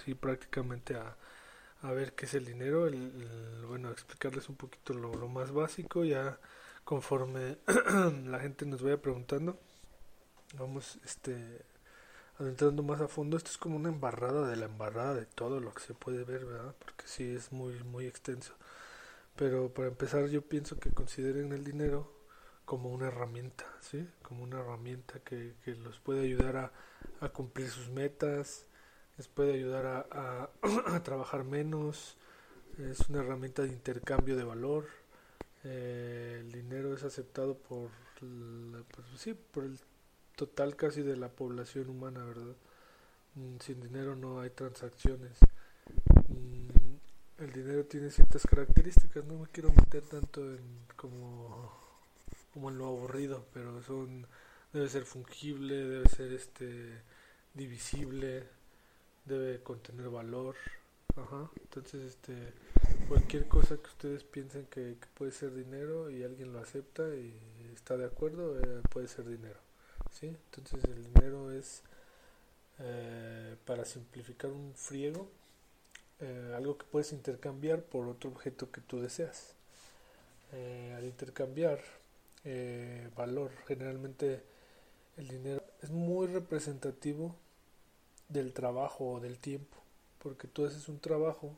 así prácticamente a, a ver qué es el dinero, el, bueno, explicarles un poquito lo, más básico, ya conforme la gente nos vaya preguntando, vamos este adentrando más a fondo, esto es como una embarrada de la embarrada de todo lo que se puede ver, ¿verdad? Porque sí es muy muy extenso. Pero para empezar yo pienso que consideren el dinero como una herramienta, ¿sí? Como una herramienta que, que los puede ayudar a, a cumplir sus metas, les puede ayudar a, trabajar menos, es una herramienta de intercambio de valor, eh, el dinero es aceptado por, pues, sí, por el total casi de la población humana, ¿verdad? Mm, sin dinero no hay transacciones. Mm, el dinero tiene ciertas características, no me quiero meter tanto en como, como en lo aburrido, pero son debe ser fungible, debe ser este divisible, debe contener valor. Ajá. Entonces, este, cualquier cosa que ustedes piensen que, puede ser dinero y alguien lo acepta y está de acuerdo, eh, puede ser dinero. ¿sí? Entonces, el dinero es, eh, para simplificar un friego, eh, algo que puedes intercambiar por otro objeto que tú deseas. al intercambiar valor, generalmente el dinero es muy representativo del trabajo o del tiempo, porque tú haces un trabajo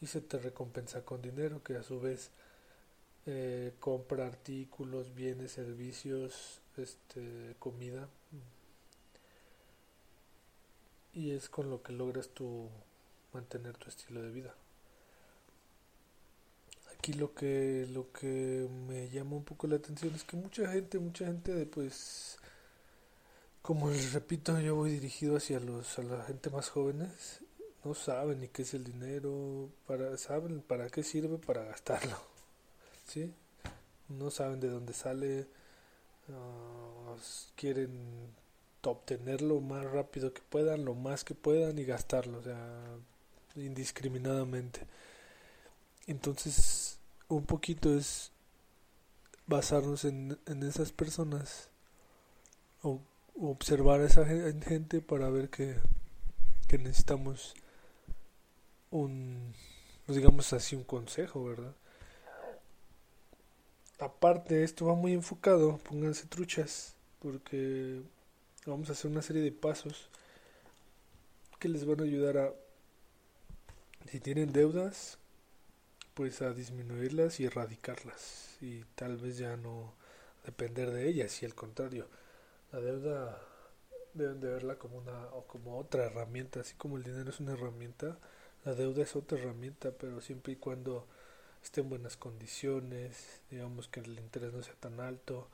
y se te recompensa con dinero, que a su vez eh, compra artículos, bienes, servicios, este, comida. Y es con lo que logras tú mantener tu estilo de vida. Aquí lo que lo que me llama un poco la atención es que mucha gente, mucha gente pues como les repito, yo voy dirigido hacia los a la gente más jóvenes. No saben ni qué es el dinero, para saben para qué sirve para gastarlo. ¿Sí? No saben de dónde sale. quieren obtenerlo lo más rápido que puedan, lo más que puedan y gastarlo, o sea, indiscriminadamente. Entonces, un poquito es basarnos en, en esas personas o observar a esa gente para ver que, que necesitamos un, pues digamos así, un consejo, ¿verdad? Aparte, esto va muy enfocado, pónganse truchas, porque vamos a hacer una serie de pasos que les van a ayudar a, si tienen deudas, pues a disminuirlas y erradicarlas, y tal vez ya no depender de ellas, y al contrario, la deuda deben de verla como una o como otra herramienta, así como el dinero es una herramienta, la deuda es otra herramienta, pero siempre y cuando esté en buenas condiciones, digamos que el interés no sea tan alto,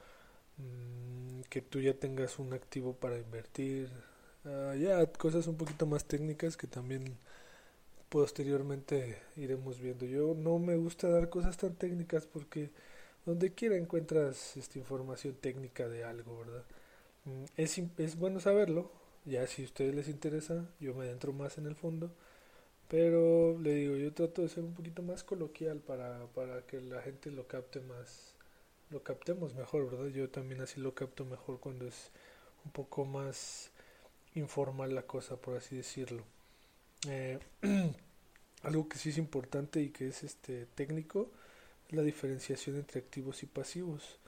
mmm, que tú ya tengas un activo para invertir, uh, ya cosas un poquito más técnicas que también posteriormente iremos viendo. Yo no me gusta dar cosas tan técnicas porque donde quiera encuentras esta información técnica de algo, ¿verdad? Mm, es, es bueno saberlo, ya si a ustedes les interesa, yo me adentro más en el fondo, pero le digo, yo trato de ser un poquito más coloquial para, para que la gente lo capte más, lo captemos mejor, ¿verdad? Yo también así lo capto mejor cuando es un poco más informal la cosa, por así decirlo. Eh, algo que sí es importante y que es este técnico es la diferenciación entre activos y pasivos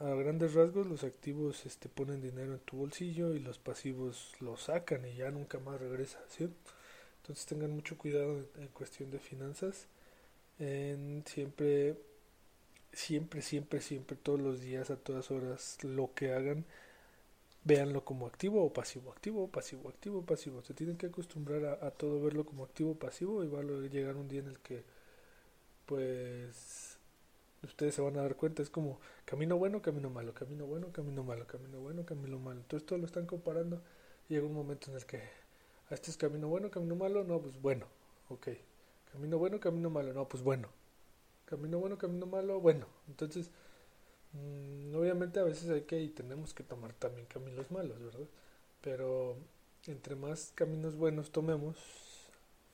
a, grandes rasgos los activos este, ponen dinero en tu bolsillo y los pasivos lo sacan y ya nunca más regresa. Entonces tengan mucho cuidado en, cuestión de finanzas. En siempre, siempre, siempre, siempre, todos los días, a todas horas, lo que hagan, véanlo como activo o pasivo, activo, pasivo, activo, pasivo. Se tienen que acostumbrar a, a todo verlo como activo pasivo y va a llegar un día en el que, pues, ustedes se van a dar cuenta, es como camino bueno, camino malo, camino bueno, camino malo, camino bueno, camino malo. Entonces todo lo están comparando y llega un momento en el que a este es camino bueno, camino malo, no, pues bueno, ok. Camino bueno, camino malo, no, pues bueno. Camino bueno, camino malo, bueno. Entonces, mmm, obviamente a veces hay que y tenemos que tomar también caminos malos, ¿verdad? Pero entre más caminos buenos tomemos,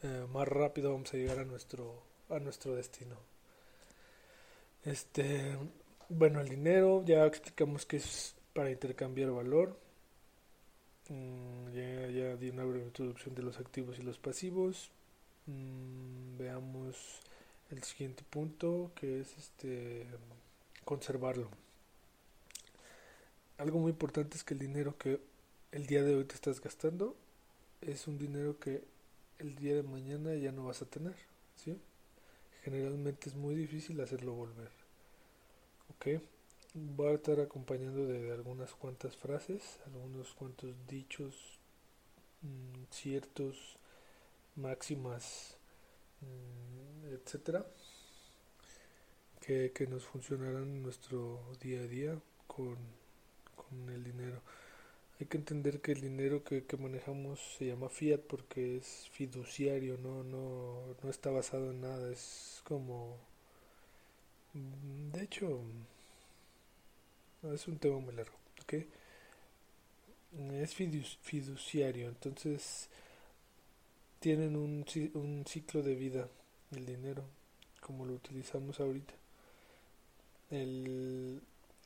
eh, más rápido vamos a llegar a nuestro a nuestro destino. Este, bueno, el dinero, ya explicamos que es para intercambiar valor. Mm, ya, ya di una breve introducción de los activos y los pasivos. Mm, veamos el siguiente punto que es este conservarlo. Algo muy importante es que el dinero que el día de hoy te estás gastando es un dinero que el día de mañana ya no vas a tener, ¿sí? Generalmente es muy difícil hacerlo volver. ¿Ok? Voy a estar acompañando de, algunas cuantas frases, algunos cuantos dichos, mm, ciertos, máximas, mm, etcétera, que, que nos funcionarán en nuestro día a día con, con el dinero. Hay que entender que el dinero que, manejamos se llama fiat porque es fiduciario, no, no, no está basado en nada, es como... De hecho, es un tema muy largo, ¿ok? Es fiduciario, entonces tienen un, un ciclo de vida, el dinero, como lo utilizamos ahorita. El,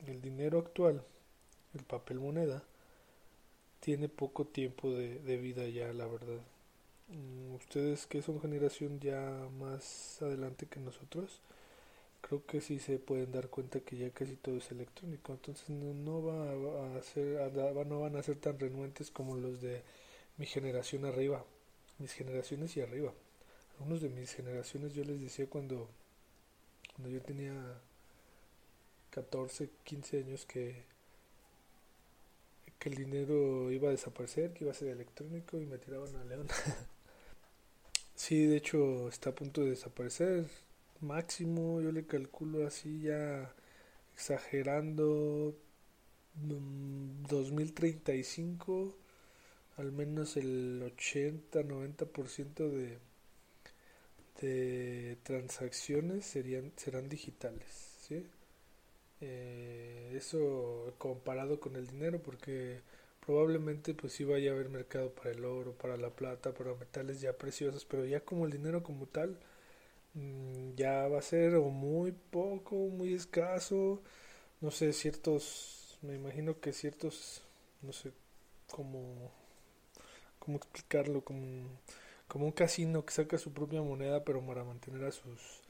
el dinero actual, el papel moneda, tiene poco tiempo de, de vida ya, la verdad. Mm, ustedes que son generación ya más adelante que nosotros, creo que sí se pueden dar cuenta que ya casi todo es electrónico. Entonces no, no va a ser, no van a ser tan renuentes como los de mi generación arriba, mis generaciones y arriba. Algunos de mis generaciones yo les decía cuando, cuando yo tenía 14, 15 años que que el dinero iba a desaparecer, que iba a ser electrónico y me tiraban a león. sí, de hecho está a punto de desaparecer. Máximo, yo le calculo así ya exagerando 2035 mm, al menos el 80-90% de de transacciones serían serán digitales, ¿sí? Eh, eso comparado con el dinero porque probablemente pues sí vaya a haber mercado para el oro, para la plata, para metales ya preciosos, pero ya como el dinero como tal mm, ya va a ser o muy poco, muy escaso, no sé, ciertos, me imagino que ciertos, no sé, como, cómo explicarlo, como, como un casino que saca su propia moneda pero para mantener a sus,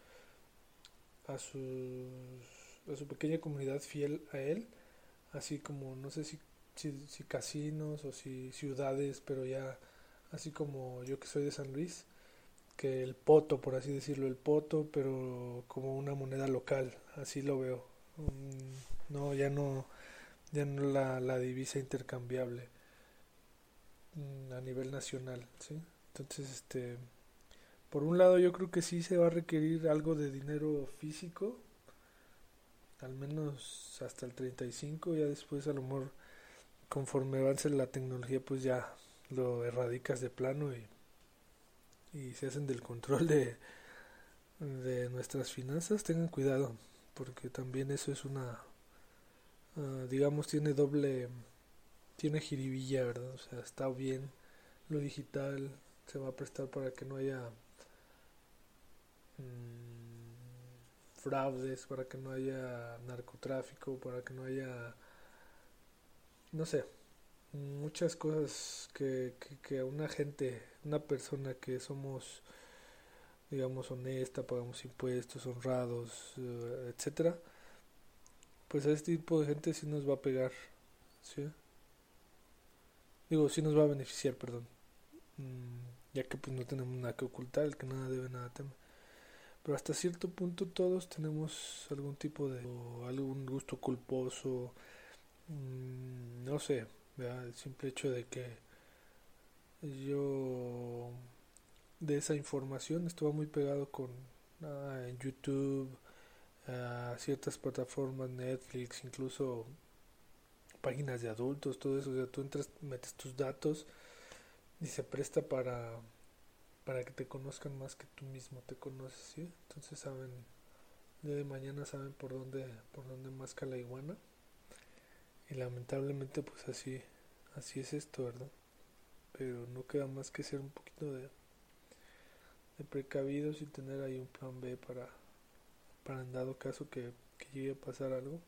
a sus a su pequeña comunidad fiel a él, así como no sé si, si, casinos o si ciudades, pero ya así como yo que soy de San Luis, que el poto, por así decirlo, el poto, pero como una moneda local, así lo veo. Mm, no, ya no, ya no la, la divisa intercambiable mm, a nivel nacional. Entonces, este, por un lado yo creo que sí se va a requerir algo de dinero físico, al menos hasta el 35, ya después a lo mejor conforme avance la tecnología pues ya lo erradicas de plano y, y se hacen del control de, de nuestras finanzas, tengan cuidado, porque también eso es una, ah, digamos, tiene doble, tiene jiribilla, ¿verdad? O sea, está bien lo digital, se va a prestar para que no haya... Mm, fraudes, para que no haya narcotráfico, para que no haya, no sé, muchas cosas que, que, una gente, una persona que somos, digamos, honesta, pagamos impuestos, honrados, eh, etcétera, pues a este tipo de gente sí nos va a pegar, ¿sí? Digo, sí nos va a beneficiar, perdón. Mm, ya que pues no tenemos nada que ocultar, el que nada debe, nada teme pero hasta cierto punto todos tenemos algún tipo de algún gusto culposo mm, no sé el simple hecho de que yo de esa información estaba muy pegado con ah, en YouTube a ciertas plataformas Netflix incluso páginas de adultos todo eso o sea tú entras metes tus datos y se presta para para que te conozcan más que tú mismo te conoces, ¿sí? Entonces saben, día de mañana saben por dónde, por dónde masca la iguana. Y lamentablemente pues así, así es esto, ¿verdad? Pero no queda más que ser un poquito de, de precavidos y tener ahí un plan B para, para en dado caso que, que llegue a pasar algo.